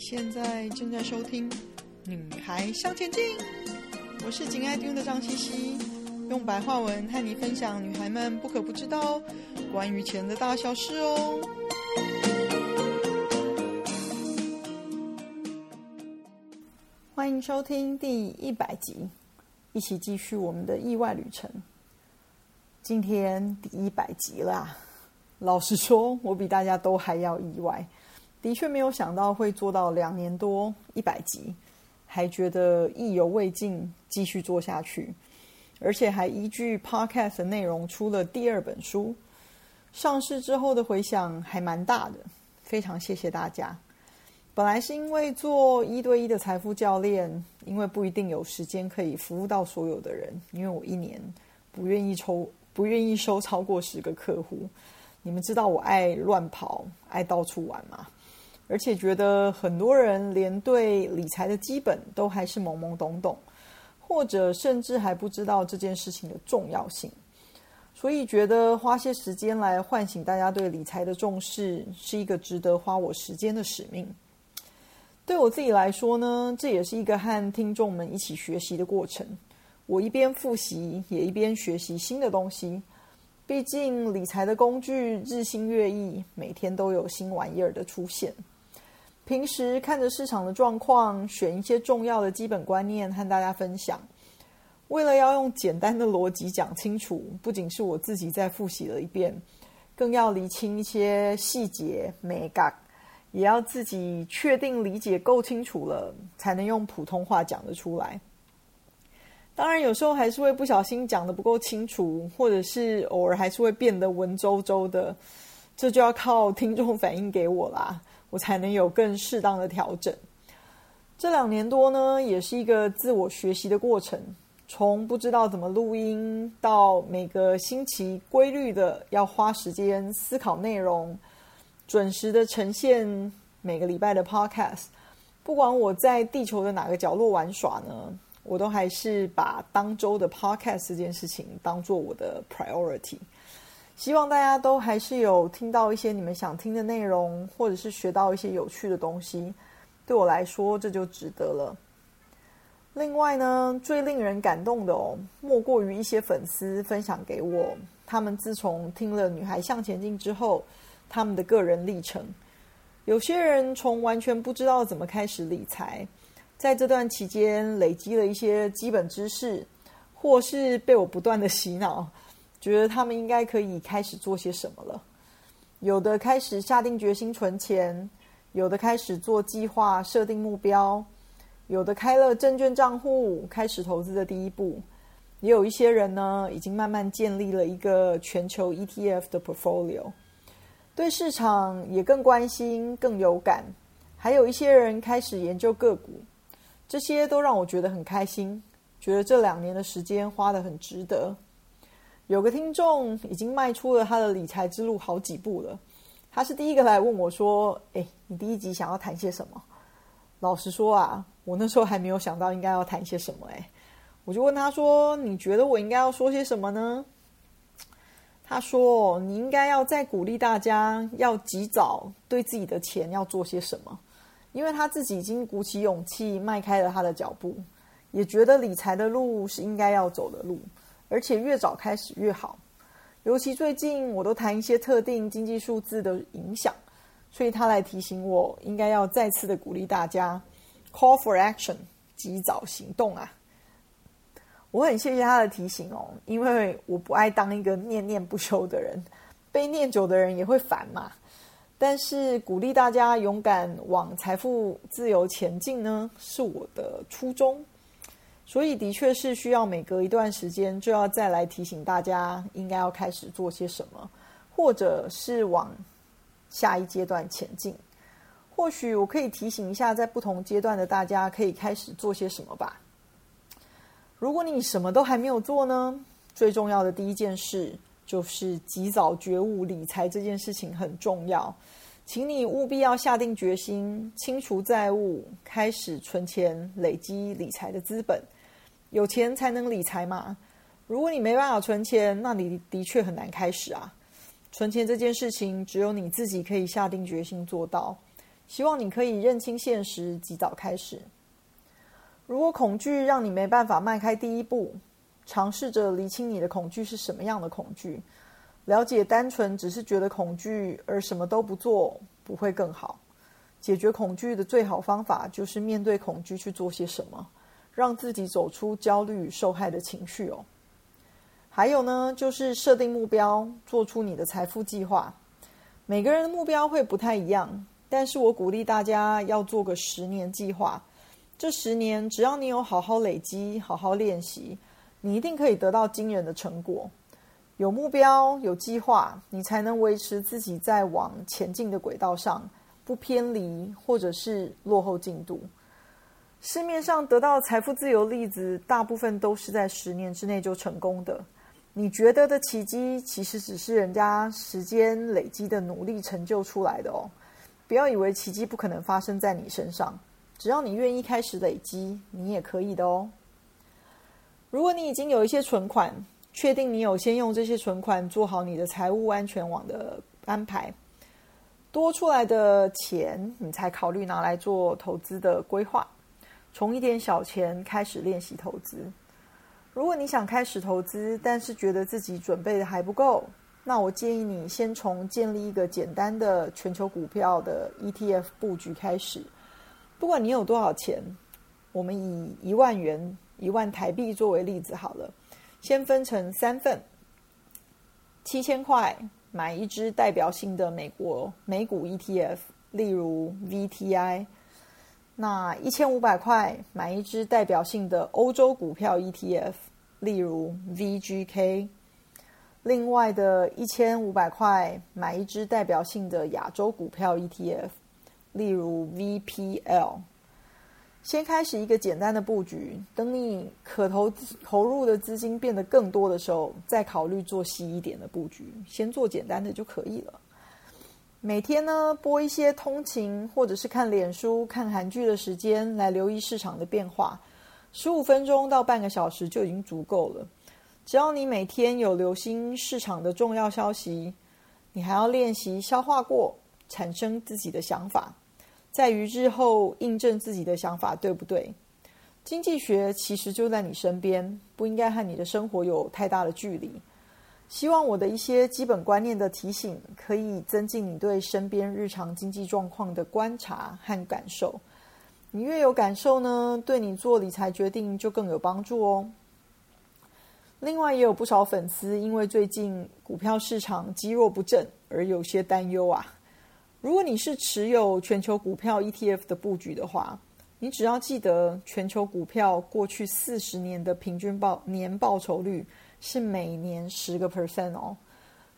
现在正在收听《女孩向前进》，我是紧爱听的张茜茜，用白话文和你分享女孩们不可不知道关于钱的大小事哦。欢迎收听第一百集，一起继续我们的意外旅程。今天第一百集啦，老实说，我比大家都还要意外。的确没有想到会做到两年多一百集，还觉得意犹未尽，继续做下去，而且还依据 Podcast 的内容出了第二本书。上市之后的回响还蛮大的，非常谢谢大家。本来是因为做一对一的财富教练，因为不一定有时间可以服务到所有的人，因为我一年不愿意抽，不愿意收超过十个客户。你们知道我爱乱跑，爱到处玩吗？而且觉得很多人连对理财的基本都还是懵懵懂懂，或者甚至还不知道这件事情的重要性，所以觉得花些时间来唤醒大家对理财的重视，是一个值得花我时间的使命。对我自己来说呢，这也是一个和听众们一起学习的过程。我一边复习，也一边学习新的东西。毕竟理财的工具日新月异，每天都有新玩意儿的出现。平时看着市场的状况，选一些重要的基本观念和大家分享。为了要用简单的逻辑讲清楚，不仅是我自己再复习了一遍，更要厘清一些细节眉角，也要自己确定理解够清楚了，才能用普通话讲得出来。当然，有时候还是会不小心讲得不够清楚，或者是偶尔还是会变得文绉绉的，这就要靠听众反映给我啦。我才能有更适当的调整。这两年多呢，也是一个自我学习的过程。从不知道怎么录音，到每个星期规律的要花时间思考内容，准时的呈现每个礼拜的 podcast。不管我在地球的哪个角落玩耍呢，我都还是把当周的 podcast 这件事情当做我的 priority。希望大家都还是有听到一些你们想听的内容，或者是学到一些有趣的东西。对我来说，这就值得了。另外呢，最令人感动的哦，莫过于一些粉丝分享给我，他们自从听了《女孩向前进》之后，他们的个人历程。有些人从完全不知道怎么开始理财，在这段期间累积了一些基本知识，或是被我不断的洗脑。觉得他们应该可以开始做些什么了。有的开始下定决心存钱，有的开始做计划、设定目标，有的开了证券账户，开始投资的第一步。也有一些人呢，已经慢慢建立了一个全球 ETF 的 portfolio，对市场也更关心、更有感。还有一些人开始研究个股，这些都让我觉得很开心，觉得这两年的时间花得很值得。有个听众已经迈出了他的理财之路好几步了，他是第一个来问我说：“诶，你第一集想要谈些什么？”老实说啊，我那时候还没有想到应该要谈些什么。诶，我就问他说：“你觉得我应该要说些什么呢？”他说：“你应该要再鼓励大家要及早对自己的钱要做些什么，因为他自己已经鼓起勇气迈开了他的脚步，也觉得理财的路是应该要走的路。”而且越早开始越好，尤其最近我都谈一些特定经济数字的影响，所以他来提醒我，应该要再次的鼓励大家，call for action，及早行动啊！我很谢谢他的提醒哦，因为我不爱当一个念念不休的人，被念久的人也会烦嘛。但是鼓励大家勇敢往财富自由前进呢，是我的初衷。所以，的确是需要每隔一段时间就要再来提醒大家，应该要开始做些什么，或者是往下一阶段前进。或许我可以提醒一下，在不同阶段的大家可以开始做些什么吧。如果你什么都还没有做呢，最重要的第一件事就是及早觉悟，理财这件事情很重要。请你务必要下定决心，清除债务，开始存钱，累积理财的资本。有钱才能理财嘛。如果你没办法存钱，那你的确很难开始啊。存钱这件事情，只有你自己可以下定决心做到。希望你可以认清现实，及早开始。如果恐惧让你没办法迈开第一步，尝试着厘清你的恐惧是什么样的恐惧。了解单纯只是觉得恐惧而什么都不做，不会更好。解决恐惧的最好方法就是面对恐惧去做些什么，让自己走出焦虑与受害的情绪哦。还有呢，就是设定目标，做出你的财富计划。每个人的目标会不太一样。但是我鼓励大家要做个十年计划。这十年，只要你有好好累积、好好练习，你一定可以得到惊人的成果。有目标、有计划，你才能维持自己在往前进的轨道上，不偏离或者是落后进度。市面上得到财富自由例子，大部分都是在十年之内就成功的。你觉得的奇迹，其实只是人家时间累积的努力成就出来的哦。不要以为奇迹不可能发生在你身上，只要你愿意开始累积，你也可以的哦。如果你已经有一些存款，确定你有先用这些存款做好你的财务安全网的安排，多出来的钱你才考虑拿来做投资的规划，从一点小钱开始练习投资。如果你想开始投资，但是觉得自己准备的还不够。那我建议你先从建立一个简单的全球股票的 ETF 布局开始。不管你有多少钱，我们以一万元、一万台币作为例子好了，先分成三份。七千块买一支代表性的美国美股 ETF，例如 VTI。那一千五百块买一只代表性的欧洲股票 ETF，例如 VGK。另外的一千五百块买一只代表性的亚洲股票 ETF，例如 VPL。先开始一个简单的布局，等你可投投入的资金变得更多的时候，再考虑做细一点的布局。先做简单的就可以了。每天呢，播一些通勤或者是看脸书、看韩剧的时间来留意市场的变化，十五分钟到半个小时就已经足够了。只要你每天有留心市场的重要消息，你还要练习消化过，产生自己的想法，在于日后印证自己的想法对不对？经济学其实就在你身边，不应该和你的生活有太大的距离。希望我的一些基本观念的提醒，可以增进你对身边日常经济状况的观察和感受。你越有感受呢，对你做理财决定就更有帮助哦。另外也有不少粉丝因为最近股票市场积弱不振而有些担忧啊。如果你是持有全球股票 ETF 的布局的话，你只要记得全球股票过去四十年的平均报年报酬率是每年十个 percent 哦。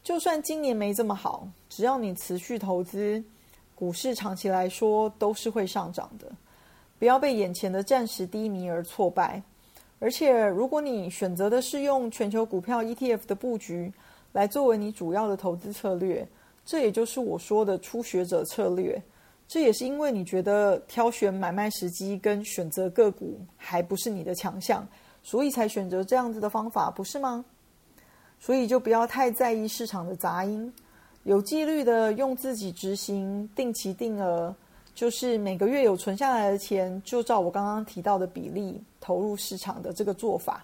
就算今年没这么好，只要你持续投资，股市长期来说都是会上涨的。不要被眼前的暂时低迷而挫败。而且，如果你选择的是用全球股票 ETF 的布局来作为你主要的投资策略，这也就是我说的初学者策略。这也是因为你觉得挑选买卖时机跟选择个股还不是你的强项，所以才选择这样子的方法，不是吗？所以就不要太在意市场的杂音，有纪律的用自己执行定期定额。就是每个月有存下来的钱，就照我刚刚提到的比例投入市场的这个做法，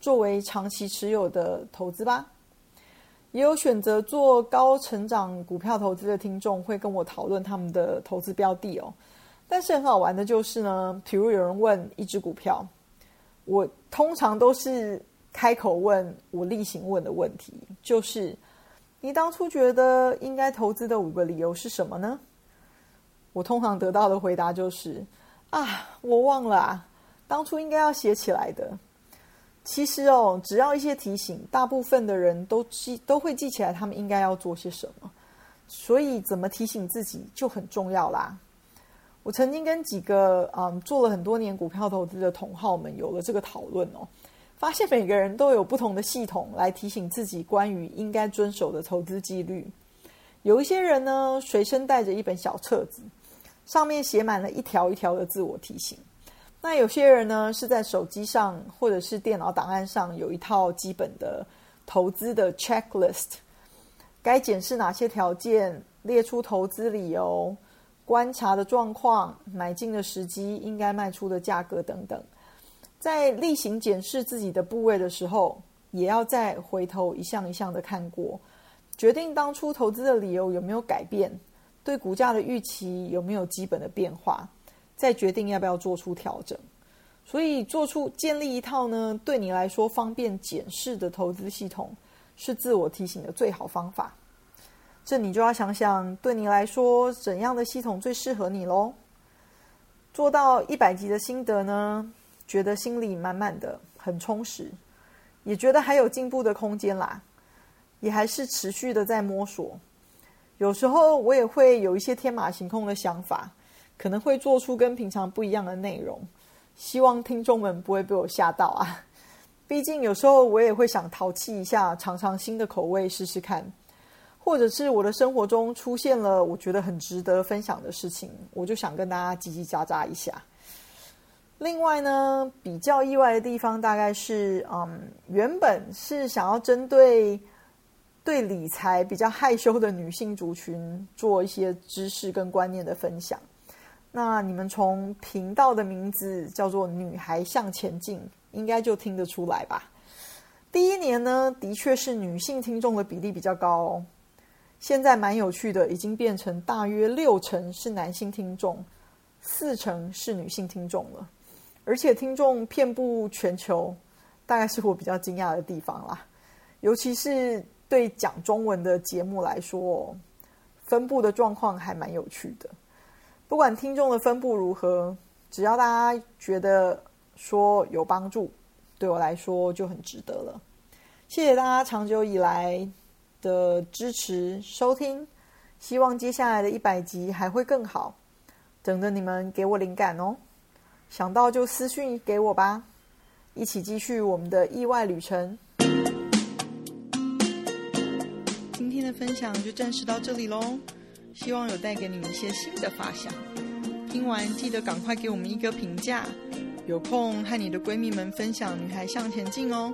作为长期持有的投资吧。也有选择做高成长股票投资的听众会跟我讨论他们的投资标的哦。但是很好玩的就是呢，比如有人问一只股票，我通常都是开口问我例行问的问题，就是你当初觉得应该投资的五个理由是什么呢？我通常得到的回答就是：啊，我忘了啊，当初应该要写起来的。其实哦，只要一些提醒，大部分的人都记都会记起来，他们应该要做些什么。所以，怎么提醒自己就很重要啦。我曾经跟几个嗯做了很多年股票投资的同好们有了这个讨论哦，发现每个人都有不同的系统来提醒自己关于应该遵守的投资纪律。有一些人呢，随身带着一本小册子。上面写满了一条一条的自我提醒。那有些人呢，是在手机上或者是电脑档案上有一套基本的投资的 checklist，该检视哪些条件，列出投资理由，观察的状况、买进的时机、应该卖出的价格等等。在例行检视自己的部位的时候，也要再回头一项一项的看过，决定当初投资的理由有没有改变，对股价的预期有没有基本的变化，再决定要不要做出调整。所以，做出建立一套呢，对你来说方便检视的投资系统，是自我提醒的最好方法。这你就要想想，对你来说怎样的系统最适合你喽。做到一百级的心得呢，觉得心里满满的，很充实，也觉得还有进步的空间啦，也还是持续的在摸索。有时候我也会有一些天马行空的想法，可能会做出跟平常不一样的内容，希望听众们不会被我吓到啊。毕竟有时候我也会想淘气一下，尝尝新的口味试试看。或者是我的生活中出现了我觉得很值得分享的事情，我就想跟大家叽叽喳喳一下。另外呢，比较意外的地方大概是，嗯，原本是想要针对对理财比较害羞的女性族群做一些知识跟观念的分享。那你们从频道的名字叫做“女孩向前进”，应该就听得出来吧？第一年呢，的确是女性听众的比例比较高哦。现在蛮有趣的，已经变成大约六成是男性听众，四成是女性听众了，而且听众遍布全球，大概是我比较惊讶的地方啦。尤其是对讲中文的节目来说，分布的状况还蛮有趣的。不管听众的分布如何，只要大家觉得说有帮助，对我来说就很值得了。谢谢大家长久以来的支持收听，希望接下来的一百集还会更好，等着你们给我灵感哦。想到就私讯给我吧，一起继续我们的意外旅程。今天的分享就暂时到这里喽，希望有带给你们一些新的发想。听完记得赶快给我们一个评价，有空和你的闺蜜们分享《女孩向前进》哦。